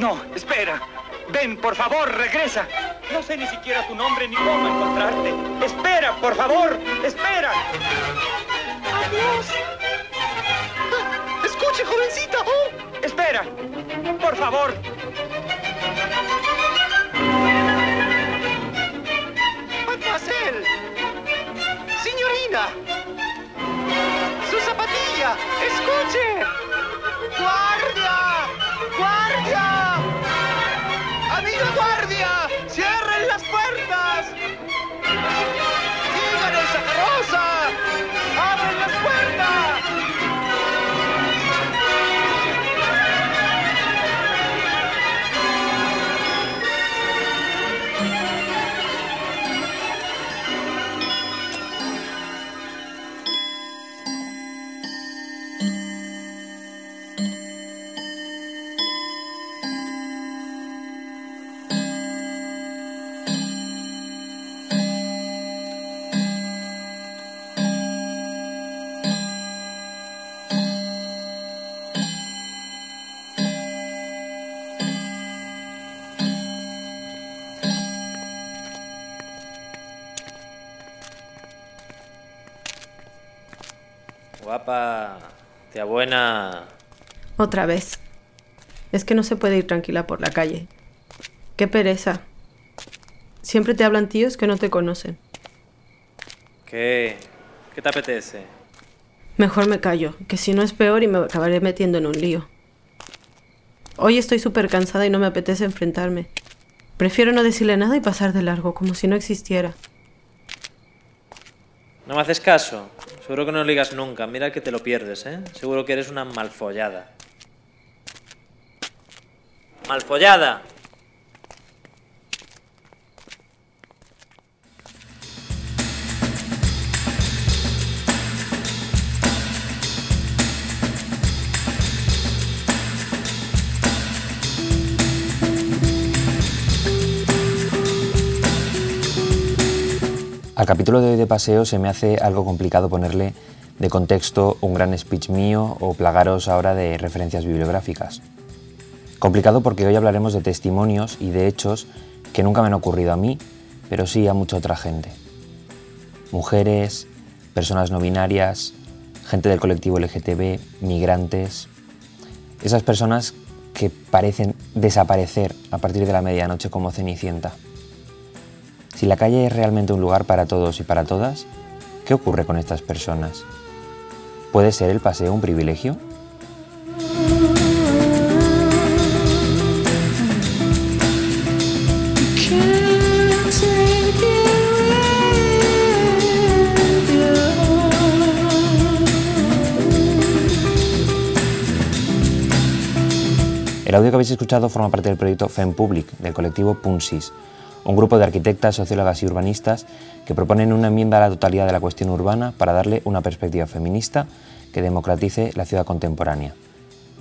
No, espera. Ven, por favor, regresa. No sé ni siquiera tu nombre ni cómo encontrarte. Espera, por favor, espera. Adiós. Ah, escuche, jovencita. Oh. Espera, por favor. Mademoiselle. Signorina. Su zapatilla. Escuche. Guapa, tía buena. Otra vez. Es que no se puede ir tranquila por la calle. Qué pereza. Siempre te hablan tíos que no te conocen. ¿Qué? ¿Qué te apetece? Mejor me callo, que si no es peor y me acabaré metiendo en un lío. Hoy estoy súper cansada y no me apetece enfrentarme. Prefiero no decirle nada y pasar de largo, como si no existiera. ¿No me haces caso? Seguro que no lo ligas nunca. Mira que te lo pierdes, ¿eh? Seguro que eres una malfollada. ¡Malfollada! Al capítulo de hoy de paseo se me hace algo complicado ponerle de contexto un gran speech mío o plagaros ahora de referencias bibliográficas. Complicado porque hoy hablaremos de testimonios y de hechos que nunca me han ocurrido a mí, pero sí a mucha otra gente. Mujeres, personas no binarias, gente del colectivo LGTB, migrantes. Esas personas que parecen desaparecer a partir de la medianoche como Cenicienta. Si la calle es realmente un lugar para todos y para todas, ¿qué ocurre con estas personas? ¿Puede ser el paseo un privilegio? El audio que habéis escuchado forma parte del proyecto FemPublic del colectivo Punsis, un grupo de arquitectas, sociólogas y urbanistas que proponen una enmienda a la totalidad de la cuestión urbana para darle una perspectiva feminista que democratice la ciudad contemporánea.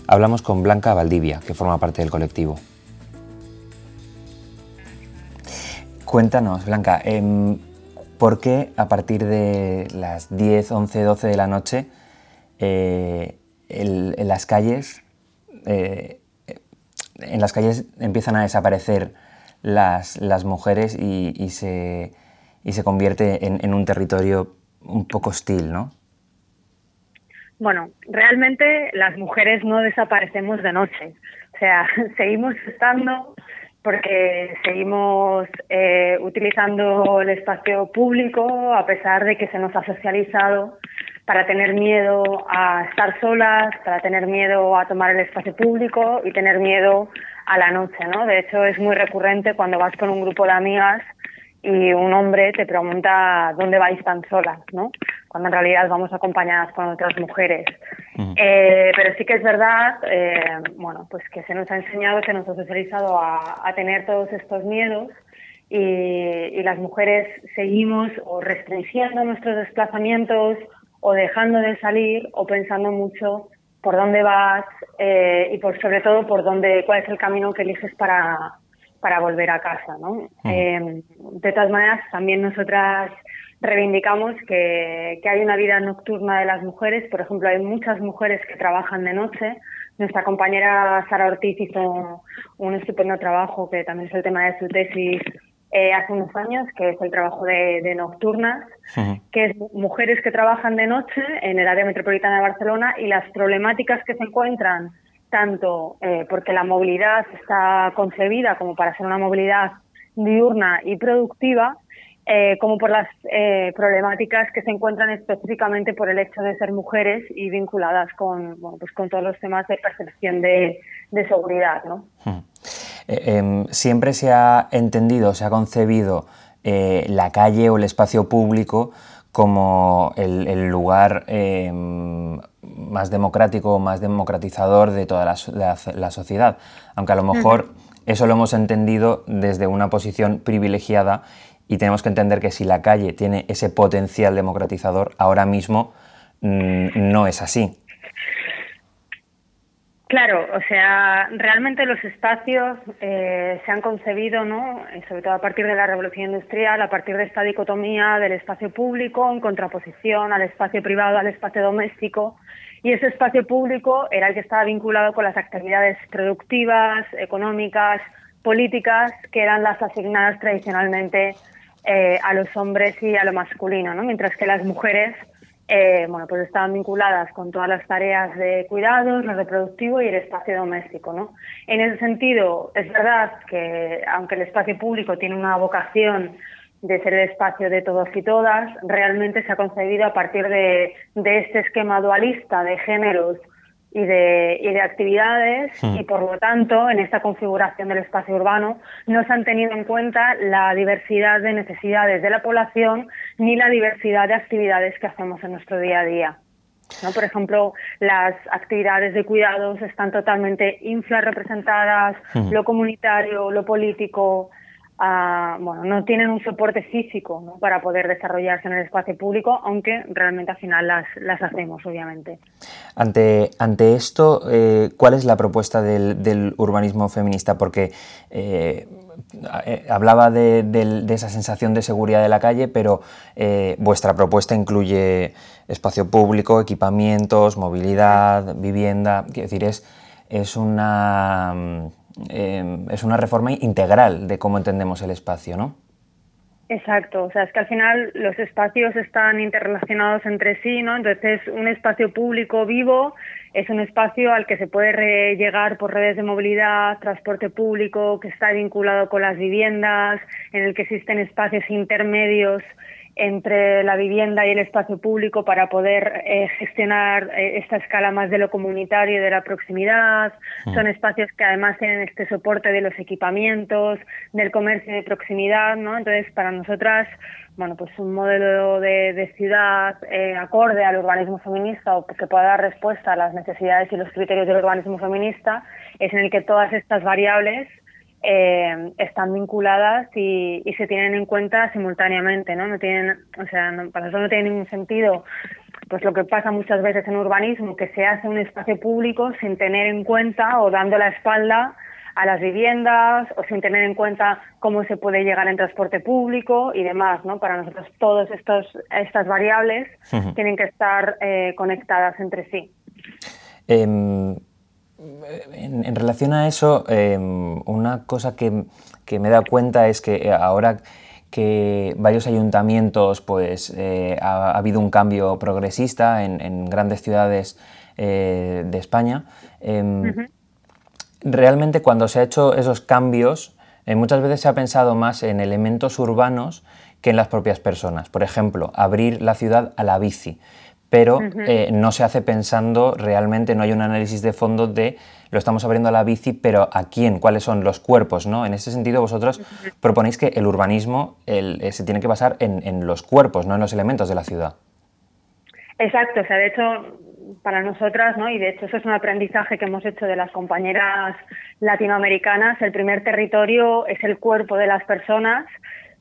Hablamos con Blanca Valdivia, que forma parte del colectivo. Cuéntanos, Blanca, em, ¿por qué a partir de las 10, 11, 12 de la noche eh, en las calles eh, en las calles empiezan a desaparecer las, las mujeres y, y se, y se convierte en, en un territorio un poco hostil, ¿no? Bueno, realmente las mujeres no desaparecemos de noche. O sea, seguimos estando porque seguimos eh, utilizando el espacio público a pesar de que se nos ha socializado para tener miedo a estar solas, para tener miedo a tomar el espacio público y tener miedo a la noche, ¿no? De hecho, es muy recurrente cuando vas con un grupo de amigas y un hombre te pregunta dónde vais tan solas, ¿no? Cuando en realidad vamos acompañadas con otras mujeres. Eh, pero sí que es verdad, eh, bueno, pues que se nos ha enseñado, se nos ha socializado a, a tener todos estos miedos y, y las mujeres seguimos o restringiendo nuestros desplazamientos o dejando de salir o pensando mucho por dónde vas eh, y por sobre todo por dónde cuál es el camino que eliges para para volver a casa, ¿no? Eh, de todas maneras, también nosotras reivindicamos que, que hay una vida nocturna de las mujeres. Por ejemplo, hay muchas mujeres que trabajan de noche, nuestra compañera Sara Ortiz hizo un estupendo trabajo, que también es el tema de su tesis eh, hace unos años, que es el trabajo de, Nocturnas, que es mujeres que trabajan de noche en el área metropolitana de Barcelona y las problemáticas que se encuentran, tanto eh, porque la movilidad está concebida como para ser una movilidad diurna y productiva, eh, como por las eh, problemáticas que se encuentran específicamente por el hecho de ser mujeres y vinculadas con, bueno, pues con todos los temas de percepción de, seguridad. ¿no? Eh, em, siempre se ha entendido, se ha concebido la calle o el espacio público como el, lugar em, más democrático, más democratizador de toda la, sociedad, aunque a lo mejor eso lo hemos entendido desde una posición privilegiada y tenemos que entender que si la calle tiene ese potencial democratizador, ahora mismo mm, no es así. Claro, o sea, realmente los espacios eh, se han concebido, ¿no? sobre todo a partir de la revolución industrial, a partir de esta dicotomía del espacio público en contraposición al espacio privado, al espacio doméstico, y ese espacio público era el que estaba vinculado con las actividades productivas, económicas, políticas, que eran las asignadas tradicionalmente eh, a los hombres y a lo masculino, ¿no? mientras que las mujeres eh, bueno, pues estaban vinculadas con todas las tareas de cuidados, lo reproductivo y el espacio doméstico. ¿no? En ese sentido, es verdad que aunque el espacio público tiene una vocación de ser el espacio de todos y todas, realmente se ha concebido a partir de, de este esquema dualista de géneros y de, y de actividades hmm. y por lo tanto en esta configuración del espacio urbano no se han tenido en cuenta la diversidad de necesidades de la población ni la diversidad de actividades que hacemos en nuestro día a día. ¿no? Por ejemplo, las actividades de cuidados están totalmente infrarrepresentadas, hmm. lo comunitario, lo político, bueno, no tienen un soporte físico para poder desarrollarse en el espacio público, aunque realmente al final las, las hacemos, obviamente. Ante, ante esto, eh, ¿cuál es la propuesta del, urbanismo feminista? Porque eh, eh, hablaba de, esa sensación de seguridad de la calle, pero vuestra propuesta incluye espacio público, equipamientos, movilidad, vivienda, quiero decir, es, es una Em, es una reforma integral de cómo entendemos el espacio, ¿no? Exacto, o sea, es que al final los espacios están interrelacionados entre sí, ¿no? Entonces, un espacio público vivo es un espacio al que se puede llegar por redes de movilidad, transporte público, que está vinculado con las viviendas, en el que existen espacios intermedios entre la vivienda y el espacio público para poder eh, gestionar eh, esta escala más de lo comunitario y de la proximidad. Mm. Son espacios que además tienen este soporte de los equipamientos, del comercio de proximidad, ¿no? Entonces, para nosotras, bueno, pues un modelo de, ciudad eh, acorde al urbanismo feminista o que pueda dar respuesta a las necesidades y los criterios del urbanismo feminista es en el que todas estas variables eh, están vinculadas y, se tienen en cuenta simultáneamente, ¿no? No tienen, o sea, para eso no tiene ningún sentido, pues lo que pasa muchas veces en urbanismo, que se hace un espacio público sin tener en cuenta o dando la espalda a las viviendas o sin tener en cuenta cómo se puede llegar en transporte público y demás, ¿no? Para nosotros todas estas variables tienen que estar eh, conectadas entre sí. Em, en, relación a eso, em, una cosa que, me he dado cuenta es que eh, ahora que varios ayuntamientos, pues eh, ha, habido un cambio progresista en, grandes ciudades eh, de España, em, realmente cuando se ha hecho esos cambios, muchas veces se ha pensado más en elementos urbanos que en las propias personas. Por ejemplo, abrir la ciudad a la bici pero eh, no se hace pensando realmente, no hay un análisis de fondo de lo estamos abriendo a la bici, pero ¿a quién? ¿Cuáles son los cuerpos? ¿no? En ese sentido, vosotros proponéis que el urbanismo eh, se tiene que basar en, los cuerpos, no en los elementos de la ciudad. Exacto, o sea, de hecho, para nosotras, ¿no? y de hecho eso es un aprendizaje que hemos hecho de las compañeras latinoamericanas, el primer territorio es el cuerpo de las personas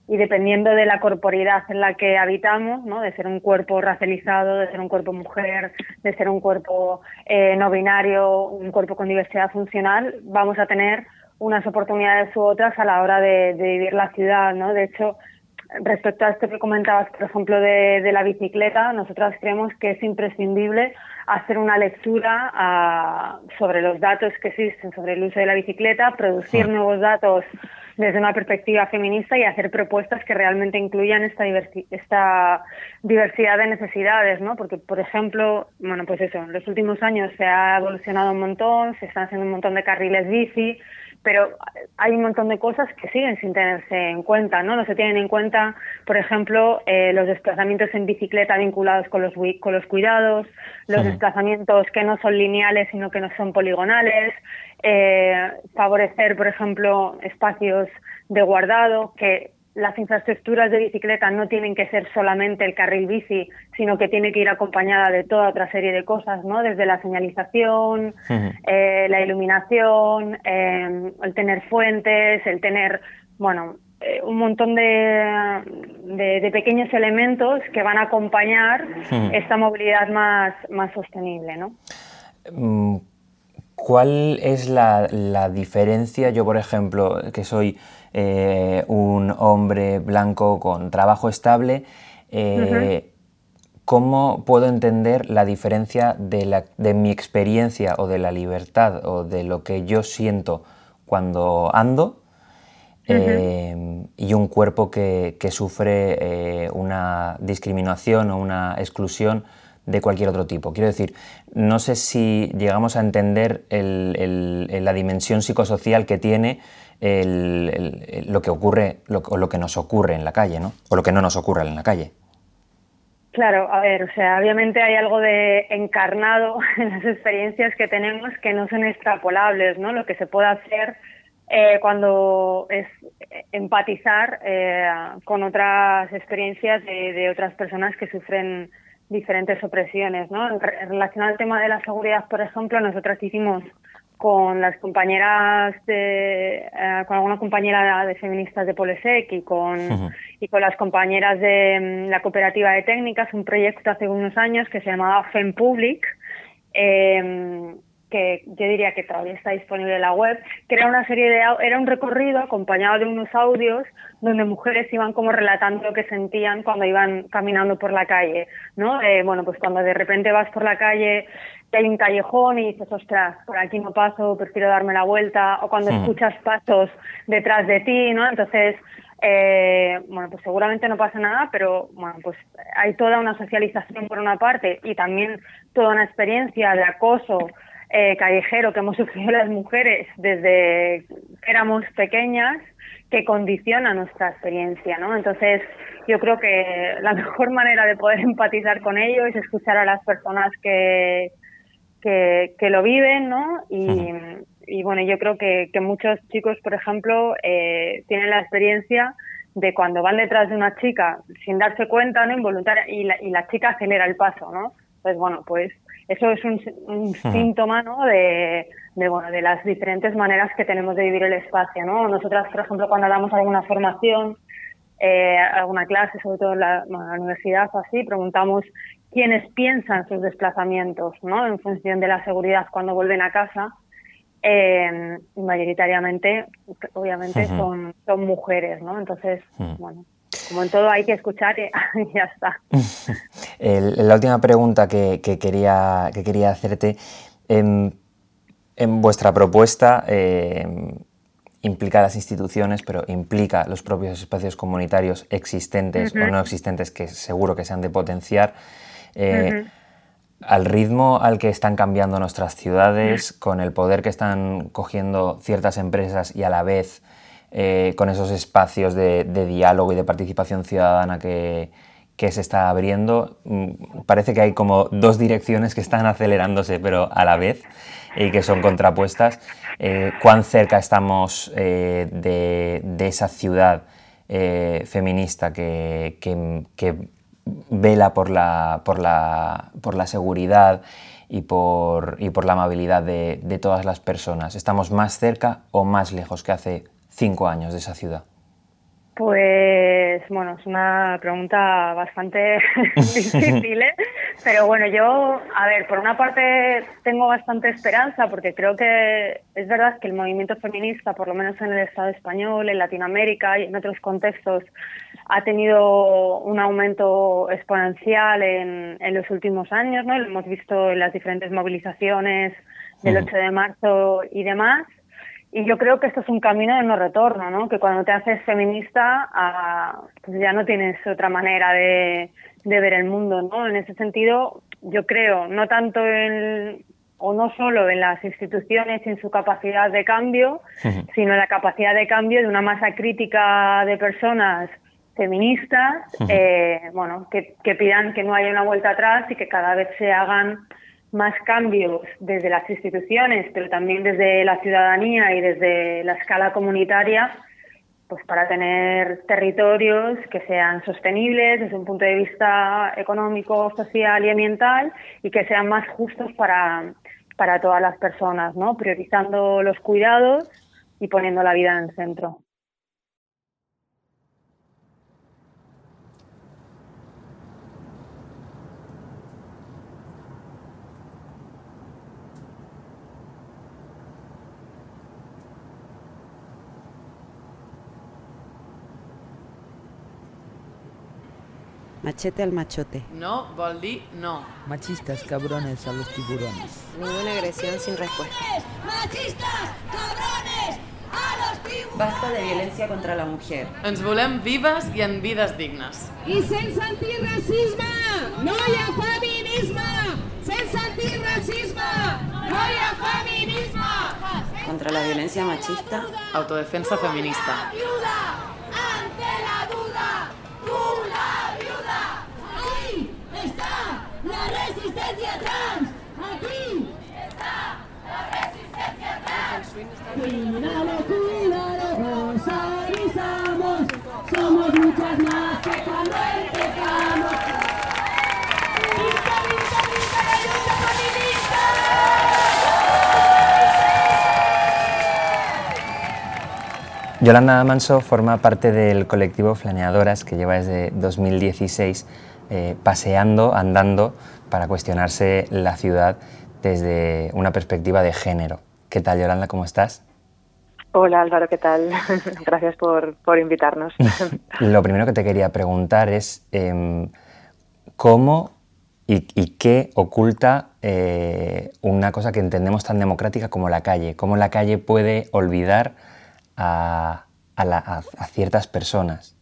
y dependiendo de la corporidad en la que habitamos, ¿no? de ser un cuerpo racializado, de ser un cuerpo mujer, de ser un cuerpo eh, no binario, un cuerpo con diversidad funcional, vamos a tener unas oportunidades u otras a la hora de, vivir la ciudad. ¿no? De hecho, respecto a esto que comentabas, por ejemplo, de, de la bicicleta, nosotras creemos que es imprescindible hacer una lectura ah, sobre los datos que existen sobre el uso de la bicicleta, producir nuevos datos desde una perspectiva feminista y hacer propuestas que realmente incluyan esta, diversi- esta diversidad de necesidades, ¿no? Porque, por ejemplo, bueno, pues eso, en los últimos años se ha evolucionado un montón, se están haciendo un montón de carriles bici, pero hay un montón de cosas que siguen sin tenerse en cuenta, ¿no? No se tienen en cuenta, por ejemplo, eh, los desplazamientos en bicicleta vinculados con los, con los cuidados, los desplazamientos que no son lineales, sino que no son poligonales, eh, favorecer, por ejemplo, espacios de guardado, que las infraestructuras de bicicleta no tienen que ser solamente el carril bici, sino que tiene que ir acompañada de toda otra serie de cosas, ¿no? Desde la señalización, eh, la iluminación, eh, el tener fuentes, el tener, bueno, eh, un montón de, de, de pequeños elementos que van a acompañar esta movilidad más, más sostenible, ¿no? Mm, ¿Cuál es la, la diferencia? Yo, por ejemplo, que soy eh, un hombre blanco con trabajo estable, eh, ¿cómo puedo entender la diferencia de, la- de mi experiencia o de la libertad o de lo que yo siento cuando ando eh, y un cuerpo que, que sufre eh, una discriminación o una exclusión de cualquier otro tipo. Quiero decir, no sé si llegamos a entender el- el- el- la dimensión psicosocial que tiene el- lo que ocurre lo, o lo que nos ocurre en la calle, ¿no? O lo que no nos ocurre en la calle. Claro, a ver, o sea, obviamente hay algo de encarnado en las experiencias que tenemos que no son extrapolables, ¿no? Lo que se puede hacer eh, cuando es eh, empatizar eh, con otras experiencias de, de otras personas que sufren diferentes opresiones, ¿no? En relación al tema de la seguridad, por ejemplo, nosotras hicimos con las compañeras de, eh, con alguna compañera de feministas de Polesec y con, y con las compañeras de mm, la cooperativa de técnicas, un proyecto hace unos años que se llamaba FEM Public, eh, que yo diría que todavía está disponible en la web, que era una serie de, era un recorrido acompañado de unos audios donde mujeres iban como relatando lo que sentían cuando iban caminando por la calle, ¿no? Eh, bueno, pues cuando de repente vas por la calle y hay un callejón y dices, ostras, por aquí no paso, prefiero darme la vuelta, o cuando escuchas pasos detrás de ti, ¿no? Entonces, eh, bueno, pues seguramente no pasa nada, pero bueno, pues hay toda una socialización por una parte y también toda una experiencia de acoso eh, callejero que hemos sufrido las mujeres desde que éramos pequeñas que condiciona nuestra experiencia, ¿no? Entonces, yo creo que la mejor manera de poder empatizar con ello es escuchar a las personas que, que, que lo viven, ¿no? Y, y bueno, yo creo que, que muchos chicos, por ejemplo, eh, tienen la experiencia de cuando van detrás de una chica sin darse cuenta, ¿no? Involuntaria, y la, y la chica acelera el paso, ¿no? Entonces, bueno, pues eso es un, un síntoma, ¿no? De, de, bueno, de las diferentes maneras que tenemos de vivir el espacio, ¿no? Nosotras, por ejemplo, cuando damos alguna formación, eh, alguna clase, sobre todo en la, bueno, en la universidad o así, preguntamos quiénes piensan sus desplazamientos, ¿no? En función de la seguridad cuando vuelven a casa. Eh, mayoritariamente, obviamente, son, son mujeres, ¿no? Entonces, bueno, como en todo hay que escuchar y, y ya está. El- la última pregunta que, que quería, que quería hacerte. En, en vuestra propuesta em, implica las instituciones, pero implica los propios espacios comunitarios existentes o no existentes que seguro que se han de potenciar. Eh. Al ritmo al que están cambiando nuestras ciudades, con el poder que están cogiendo ciertas empresas y a la vez eh, con esos espacios de, de diálogo y de participación ciudadana que, que se está abriendo, mm, parece que hay como dos direcciones que están acelerándose, pero a la vez, y que son contrapuestas. Eh, ¿Cuán cerca estamos eh, de, de esa ciudad eh, feminista que, que- que vela por la, por la, por la seguridad y por, y por la amabilidad de, de todas las personas? ¿Estamos más cerca o más lejos que hace cinco años de esa ciudad? Pues bueno, es una pregunta bastante difícil, ¿eh? Pero bueno, yo, a ver, por una parte tengo bastante esperanza porque creo que es verdad que el movimiento feminista, por lo menos en el Estado español, en Latinoamérica y en otros contextos, ha tenido un aumento exponencial en, en los últimos años, ¿no? Lo hemos visto en las diferentes movilizaciones del 8 de marzo y demás. Y yo creo que esto es un camino de no retorno, ¿no? Que cuando te haces feminista, ah, pues ya no tienes otra manera de, de ver el mundo, ¿no? En ese sentido, yo creo, no tanto en, o no solo en las instituciones y en su capacidad de cambio, sino en la capacidad de cambio de una masa crítica de personas feministas, eh, bueno, que, que pidan que no haya una vuelta atrás y que cada vez se hagan más cambios desde las instituciones, pero también desde la ciudadanía y desde la escala comunitaria, pues para tener territorios que sean sostenibles desde un punto de vista económico, social y ambiental y que sean más justos para, para todas las personas, ¿no? Priorizando los cuidados y poniendo la vida en el centro. Machete al machote. No vol dir no. Machistas cabrones a los tiburones. Ninguna agresión sin respuesta. ¡Machistas cabrones a los tiburones! Basta de violencia contra la mujer. Ens volem vives i en vides dignes. I sense antiracisme no hi ha feminisme! Sense antiracisme no hi ha feminisme! Contra la violencia machista. Autodefensa feminista. Viuda ante la duda. Tú la viuda. Ahí está la resistencia trans. Aquí está la resistencia trans. Cuídalo, cuídalo, os avisamos. Somos muchas más que cuando empezamos. ¡Vista, vista, vista la lucha feminista! Yolanda Manso forma parte del colectivo Flaneadoras que lleva desde 2016 eh, paseando, andando para cuestionarse la ciudad desde una perspectiva de género. ¿Qué tal, Yolanda? ¿Cómo estás? Hola Álvaro, ¿qué tal? Gracias por, por invitarnos. Lo primero que te quería preguntar es em, cómo y, y qué oculta eh, una cosa que entendemos tan democrática como la calle. ¿Cómo la calle puede olvidar a, a, la, a, a ciertas personas?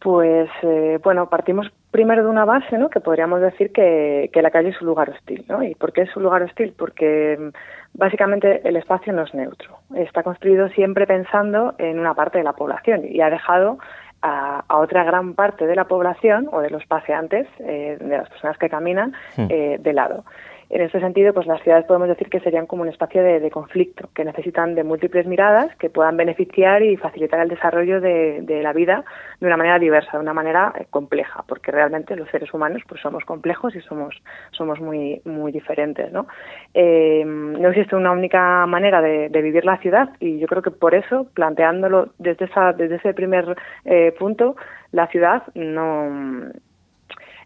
Pues eh, bueno, partimos primero de una base, ¿no? Que podríamos decir que, que, la calle es un lugar hostil, ¿no? ¿Y por qué es un lugar hostil? Porque mm, básicamente el espacio no es neutro. Está construido siempre pensando en una parte de la población y ha dejado a, a otra gran parte de la población o de los paseantes, eh, de las personas que caminan, eh, de lado. En este sentido, pues las ciudades podemos decir que serían como un espacio de, conflicto, que necesitan de múltiples miradas que puedan beneficiar y facilitar el desarrollo de, de la vida de una manera diversa, de una manera eh, compleja, porque realmente los seres humanos pues somos complejos y somos somos muy muy diferentes, ¿no? Eh, no existe una única manera de, de, vivir la ciudad y yo creo que por eso, planteándolo desde esa desde ese primer eh, punto, la ciudad no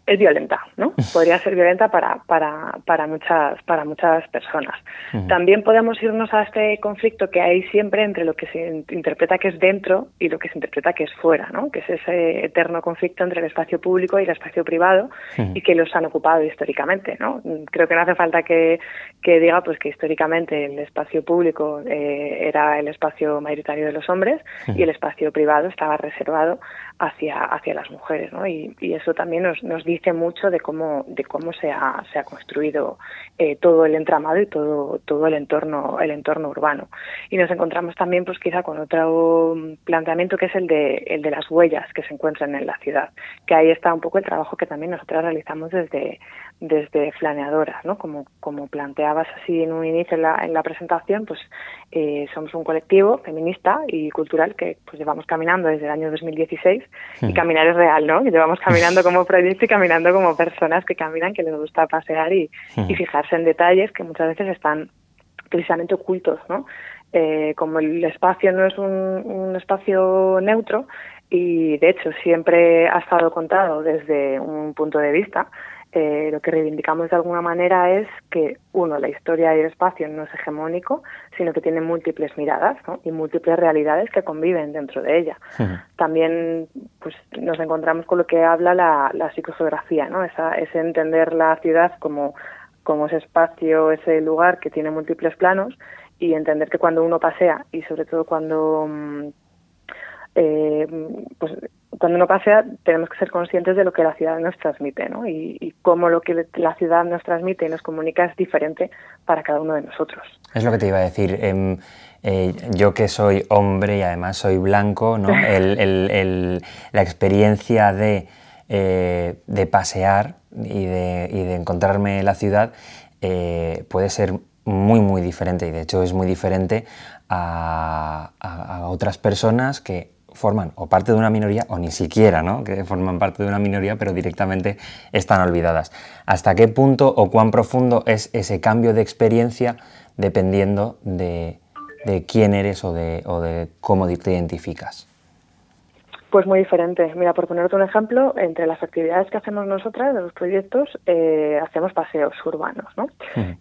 es violenta, ¿no? Podría ser violenta para, para, para, muchas, para muchas personas. Uh -huh. También podemos irnos a este conflicto que hay siempre entre lo que se interpreta que es dentro y lo que se interpreta que es fuera, ¿no? Que es ese eterno conflicto entre el espacio público y el espacio privado uh -huh. y que los han ocupado históricamente, ¿no? Creo que no hace falta que, que diga pues que históricamente el espacio público eh, era el espacio mayoritario de los hombres uh -huh. y el espacio privado estaba reservado hacia, hacia las mujeres, ¿no? Y, eso también nos, nos dice mucho de cómo, de cómo se ha, se ha construido eh, todo el entramado y todo, todo el entorno, el entorno urbano. Y nos encontramos también, pues quizá con otro planteamiento que es el de, el de las huellas que se encuentran en la ciudad, que ahí está un poco el trabajo que también nosotras realizamos desde, desde Flaneadoras, ¿no? Como, como planteabas así en un inicio en la, en la presentación, pues eh, somos un colectivo feminista y cultural que pues llevamos caminando desde el año 2016 y caminar es real, ¿no? Llevamos caminando como proyecto y caminando como personas que caminan, que les gusta pasear y, sí. y fijarse en detalles que muchas veces están precisamente ocultos, ¿no? Eh, como el espacio no es un, un espacio neutro y de hecho siempre ha estado contado desde un punto de vista, eh, lo que reivindicamos de alguna manera es que, uno, la historia y el espacio no es hegemónico, sino que tiene múltiples miradas ¿no? y múltiples realidades que conviven dentro de ella. También pues, nos encontramos con lo que habla la, la psicogeografía, ¿no? Esa, ese entender la ciudad como, como ese espacio, ese lugar que tiene múltiples planos y entender que cuando uno pasea y sobre todo cuando... mm, eh, pues cuando uno pasea tenemos que ser conscientes de lo que la ciudad nos transmite ¿no? y, y cómo lo que la ciudad nos transmite y nos comunica es diferente para cada uno de nosotros. Es lo que te iba a decir. em, eh, yo que soy hombre y además soy blanco, ¿no? El- el- el- la experiencia de, eh, de pasear y de, y de encontrarme en la ciudad eh, puede ser muy, muy diferente y de hecho es muy diferente a, a- a otras personas que forman o parte de una minoría o ni siquiera, ¿no? Que forman parte de una minoría pero directamente están olvidadas. ¿Hasta qué punto o cuán profundo es ese cambio de experiencia dependiendo de, de quién eres o de, o de cómo te identificas? Pues muy diferente. Mira, por ponerte un ejemplo, entre las actividades que hacemos nosotras de los proyectos, eh, hacemos paseos urbanos, ¿no?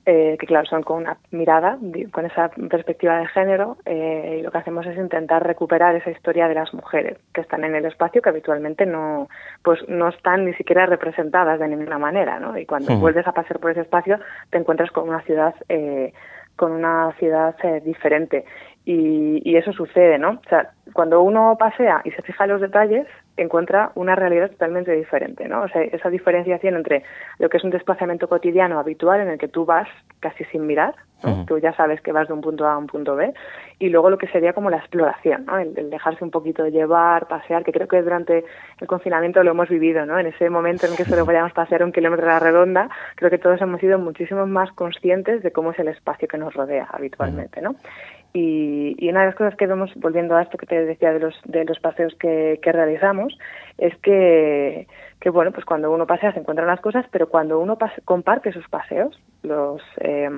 Eh, que claro, son con una mirada, con esa perspectiva de género, eh, y lo que hacemos es intentar recuperar esa historia de las mujeres que están en el espacio que habitualmente no, pues no están ni siquiera representadas de ninguna manera, ¿no? Y cuando vuelves a pasear por ese espacio, te encuentras con una ciudad, eh, con una ciudad eh, diferente. Y, y eso sucede, ¿no? O sea, cuando uno pasea y se fija en los detalles, encuentra una realidad totalmente diferente, ¿no? O sea, esa diferenciación entre lo que es un desplazamiento cotidiano habitual en el que tú vas casi sin mirar, ¿no? Tú ya sabes que vas de un punto A a un punto B, y luego lo que sería como la exploración, ¿no? El, el dejarse un poquito llevar, pasear, que creo que durante el confinamiento lo hemos vivido, ¿no? En ese momento en el que solo podíamos pasear un kilómetro a la redonda, creo que todos hemos sido muchísimo más conscientes de cómo es el espacio que nos rodea habitualmente, ¿no? Y, y una de las cosas que vemos, volviendo a esto que te decía de los, de los paseos que, que realizamos, es que, que, bueno, pues cuando uno pasea se encuentran las cosas, pero cuando uno pase- comparte sus paseos, los eh,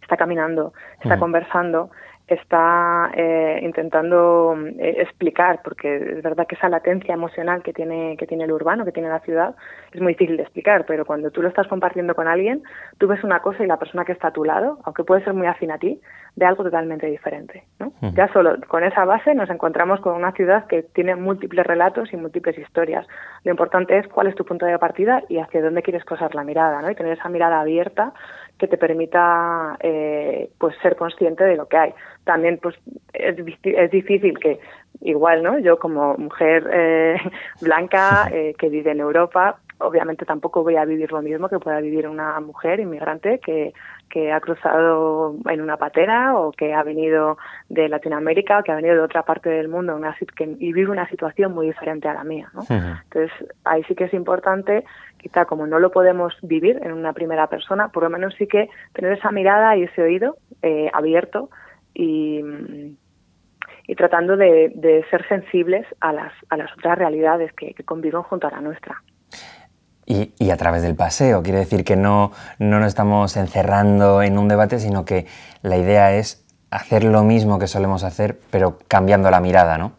está caminando, está conversando, está eh, intentando eh, explicar, porque es verdad que esa latencia emocional que tiene, que tiene el urbano, que tiene la ciudad, es muy difícil de explicar, pero cuando tú lo estás compartiendo con alguien, tú ves una cosa y la persona que está a tu lado, aunque puede ser muy afín a ti, ve algo totalmente diferente. ¿no? Ya solo con esa base nos encontramos con una ciudad que tiene múltiples relatos y múltiples historias. Lo importante es cuál es tu punto de partida y hacia dónde quieres posar la mirada, ¿no? Y tener esa mirada abierta que te permita eh, pues ser consciente de lo que hay. También pues es, es difícil que igual, ¿no? Yo como mujer eh, blanca eh, que vive en Europa, obviamente tampoco voy a vivir lo mismo que pueda vivir una mujer inmigrante que, que ha cruzado en una patera o que ha venido de Latinoamérica o que ha venido de otra parte del mundo una, que, y vive una situación muy diferente a la mía. ¿no? Entonces, ahí sí que es importante, quizá como no lo podemos vivir en una primera persona, por lo menos sí que tener esa mirada y ese oído eh, abierto y, y tratando de, de ser sensibles a las, a las otras realidades que, que conviven junto a la nuestra. Y, y a través del paseo, quiere decir que no, no nos estamos encerrando en un debate, sino que la idea es hacer lo mismo que solemos hacer, pero cambiando la mirada, ¿no?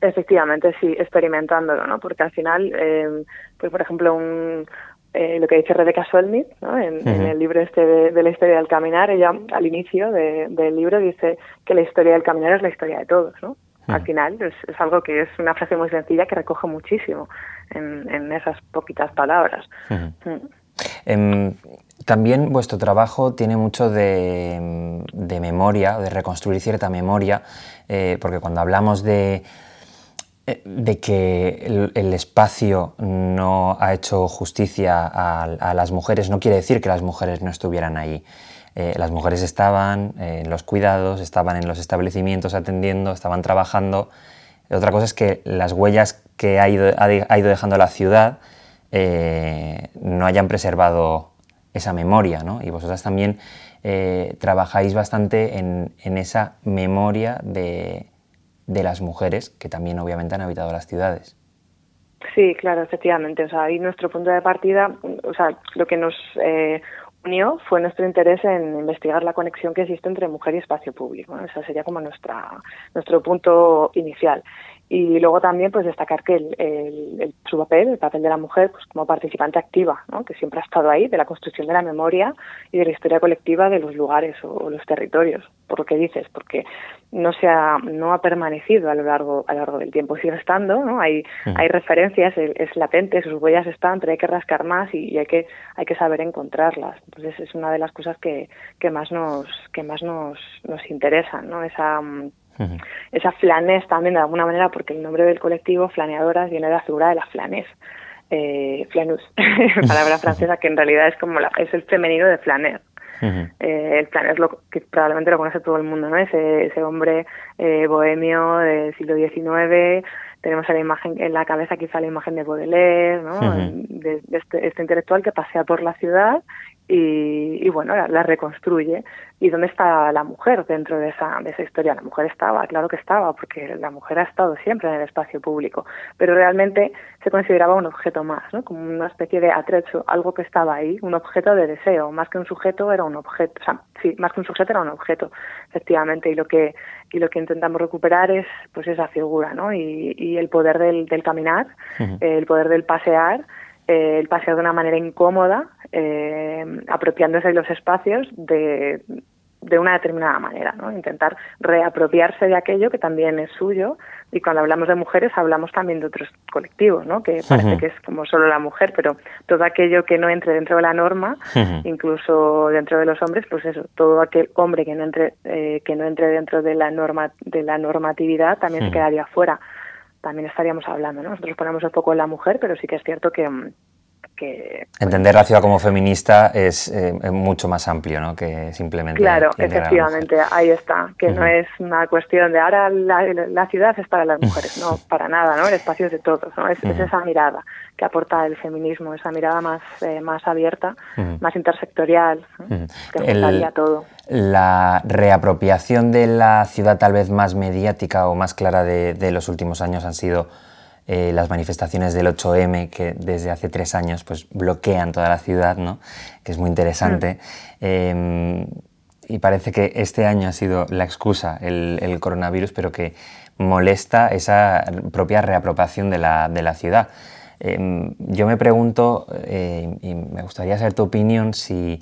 Efectivamente, sí, experimentándolo, ¿no? Porque al final, eh, pues por ejemplo, un, eh, lo que dice Rebecca Solnit, ¿no? En, en el libro este de, de la historia del caminar, ella al inicio de- del libro dice que la historia del caminar es la historia de todos, ¿no? Al final es, es algo que es una frase muy sencilla que recoge muchísimo en, en esas poquitas palabras. Mm. Em, también vuestro trabajo tiene mucho de, de memoria, de reconstruir cierta memoria, eh, porque cuando hablamos de, eh, de que el, el espacio no ha hecho justicia a, a las mujeres, no quiere decir que las mujeres no estuvieran ahí. Eh, las mujeres estaban en los cuidados, estaban en los establecimientos atendiendo, estaban trabajando. Otra cosa es que las huellas que ha ido, dejando la ciudad eh, no hayan preservado esa memoria, ¿no? Y vosotras también eh, trabajáis bastante en, esa memoria de, de las mujeres que también obviamente han habitado las ciudades. Sí, claro, efectivamente. O sea, ahí nuestro punto de partida, o sea, lo que nos eh, unió fue nuestro interés en investigar la conexión que existe entre mujer y espacio público. ¿no? Ese sería como nuestra, nuestro punto inicial. Y luego también pues destacar que el, el, su papel, el papel de la mujer, pues como participante activa, ¿no? que siempre ha estado ahí, de la construcción de la memoria y de la historia colectiva de los lugares o, los territorios, por lo que dices, porque no se ha, no ha permanecido a lo largo, a lo largo del tiempo, sigue estando, ¿no? Hay, hay referencias, es, latente, sus huellas están, pero hay que rascar más y, hay que, hay que saber encontrarlas. Entonces es una de las cosas que, que más nos, que más nos, nos interesan, ¿no? Esa mm, esa flanés también de alguna manera, porque el nombre del colectivo, Flaneadoras, viene de la figura de la flanés. Eh, flanus, palabra francesa que en realidad es como la, es el femenino de flaner. eh, el flanés lo que probablemente lo conoce todo el mundo, ¿no? Ese, ese hombre eh, bohemio del siglo XIX, tenemos en la imagen en la cabeza quizá la imagen de Baudelaire, ¿no? de, este, este, intelectual que pasea por la ciudad y, bueno, la, reconstruye. ¿Y dónde está la mujer dentro de esa, de esa historia? La mujer estaba, claro que estaba, porque la mujer ha estado siempre en el espacio público, pero realmente se consideraba un objeto más, ¿no? como una especie de atrecho, algo que estaba ahí, un objeto de deseo, más que un sujeto era un objeto, o sea, sí, más que un sujeto era un objeto, efectivamente, y lo que, y lo que intentamos recuperar es pues esa figura, ¿no? Y, y el poder del, del caminar, el poder del pasear, eh, el pasear de una manera incómoda, eh, apropiándose de los espacios de, de una determinada manera, ¿no? Intentar reapropiarse de aquello que también es suyo y cuando hablamos de mujeres hablamos también de otros colectivos, ¿no? Que parece que es como solo la mujer, pero todo aquello que no entre dentro de la norma, incluso dentro de los hombres, pues eso, todo aquel hombre que no entre eh, que no entre dentro de la norma de la normatividad también se quedaría fuera también estaríamos hablando. ¿no? Nosotros ponemos el foco en la mujer, pero sí que es cierto que, mm, Entender la ciudad como feminista es eh, mucho más amplio ¿no? que simplemente... Claro, efectivamente, ahí está, que no es una cuestión de ahora la, ciudad es para las mujeres, no, para nada, ¿no? el espacio es de todos, ¿no? es, esa mirada que aporta el feminismo, esa mirada más, eh, más abierta, más intersectorial, que afectaría todo. La reapropiación de la ciudad tal vez más mediática o más clara de, de los últimos años han sido eh, las manifestaciones del 8M que desde hace tres años pues, bloquean toda la ciudad, ¿no? que es muy interesante. Mm. Em, y parece que este año ha sido la excusa el, coronavirus, pero que molesta esa propia reapropiación de la, de la ciudad. Em, yo me pregunto, eh, y me gustaría saber tu opinión, si,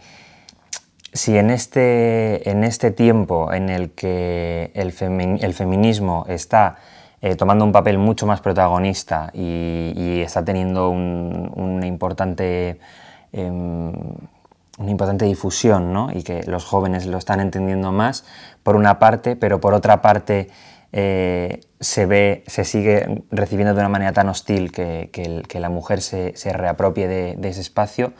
si en, este, en este tiempo en el que el, el feminismo está eh, tomando un papel mucho más protagonista y, está teniendo una, importante, em, una importante difusión ¿no? y que los jóvenes lo están entendiendo más, por una parte, pero por otra parte eh, se ve, se sigue recibiendo de una manera tan hostil que, la mujer se, reapropie de, ese espacio.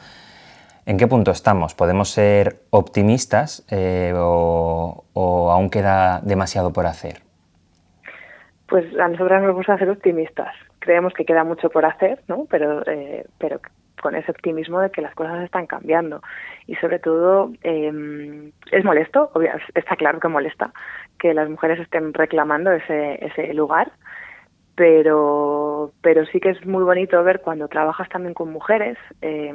¿En qué punto estamos? ¿Podemos ser optimistas eh, o aún queda demasiado por hacer? Pues a nosotras nos gusta ser optimistas. Creemos que queda mucho por hacer, ¿no? Pero, eh, pero con ese optimismo de que las cosas están cambiando. Y sobre todo, eh, es molesto, está claro que molesta, que las mujeres estén reclamando ese, ese lugar, pero, pero sí que es muy bonito ver cuando trabajas también con mujeres, eh,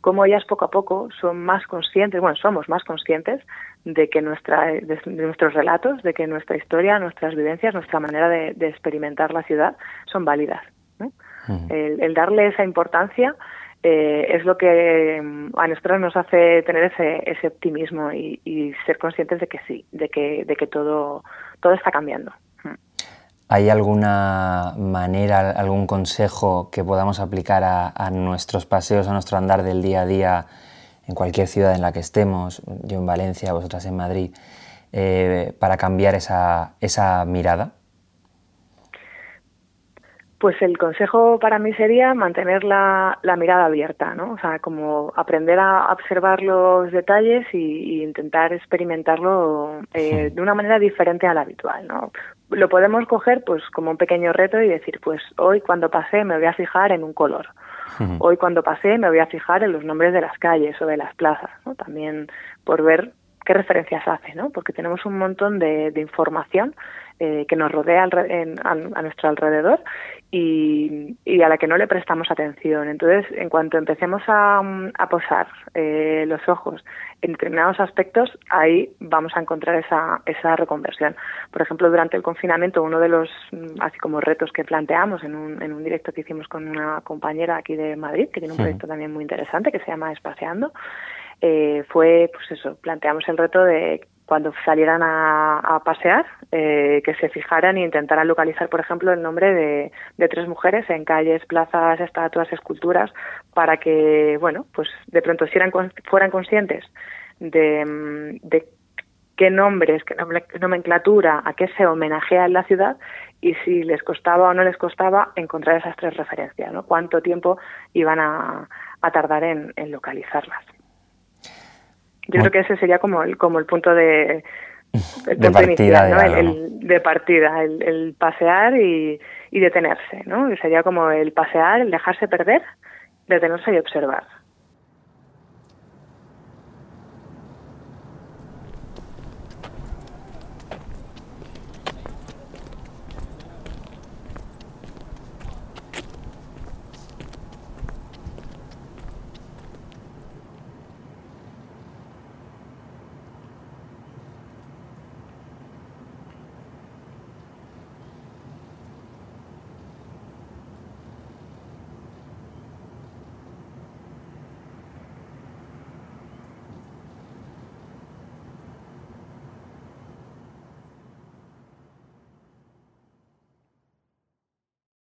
cómo ellas poco a poco son más conscientes, bueno, somos más conscientes de que nuestra, de, nuestros relatos, de que nuestra historia, nuestras vivencias, nuestra manera de, experimentar la ciudad son válidas. el, darle esa importancia eh, es lo que mm, a nosotros nos hace tener ese, ese optimismo y, y, ser conscientes de que sí, de que, de que todo, todo está cambiando. ¿Hay alguna manera, algún consejo que podamos aplicar a, nuestros paseos, a nuestro andar del día a día en cualquier ciudad en la que estemos, yo en Valencia, vosotras en Madrid, eh, para cambiar esa, esa mirada? Pues el consejo para mí sería mantener la, mirada abierta, ¿no? O sea, como aprender a observar los detalles y, intentar experimentarlo eh, de una manera diferente a la habitual, ¿no? Lo podemos coger pues como un pequeño reto y decir, pues hoy cuando pase me voy a fijar en un color. Hoy cuando pase me voy a fijar en los nombres de las calles o de las plazas, ¿no? También por ver qué referencias hace, ¿no? Porque tenemos un montón de, información eh, que nos rodea a, nuestro alrededor y, a la que no le prestamos atención. Entonces, en cuanto empecemos a, posar eh, los ojos en determinados aspectos, ahí vamos a encontrar esa, esa reconversión. Por ejemplo, durante el confinamiento, uno de los, mm, así como retos que planteamos en un, en un directo que hicimos con una compañera aquí de Madrid, que tiene un proyecto también muy interesante que se llama Espaciando, eh, fue, pues eso, planteamos el reto de cuando salieran a, pasear, eh, que se fijaran e intentaran localizar, por ejemplo, el nombre de, tres mujeres en calles, plazas, estatuas, esculturas, para que, bueno, pues de pronto fueran conscientes de, de qué nombres, qué nomenclatura, a qué se homenajea en la ciudad y si les costaba o no les costaba encontrar esas tres referencias, ¿no? Cuánto tiempo iban a, tardar en localizarlas. Yo creo que ese sería como el, como el punto de, de partida, el, de partida, el, pasear y, y, detenerse, ¿no? sería como el pasear, el dejarse perder, detenerse y observar.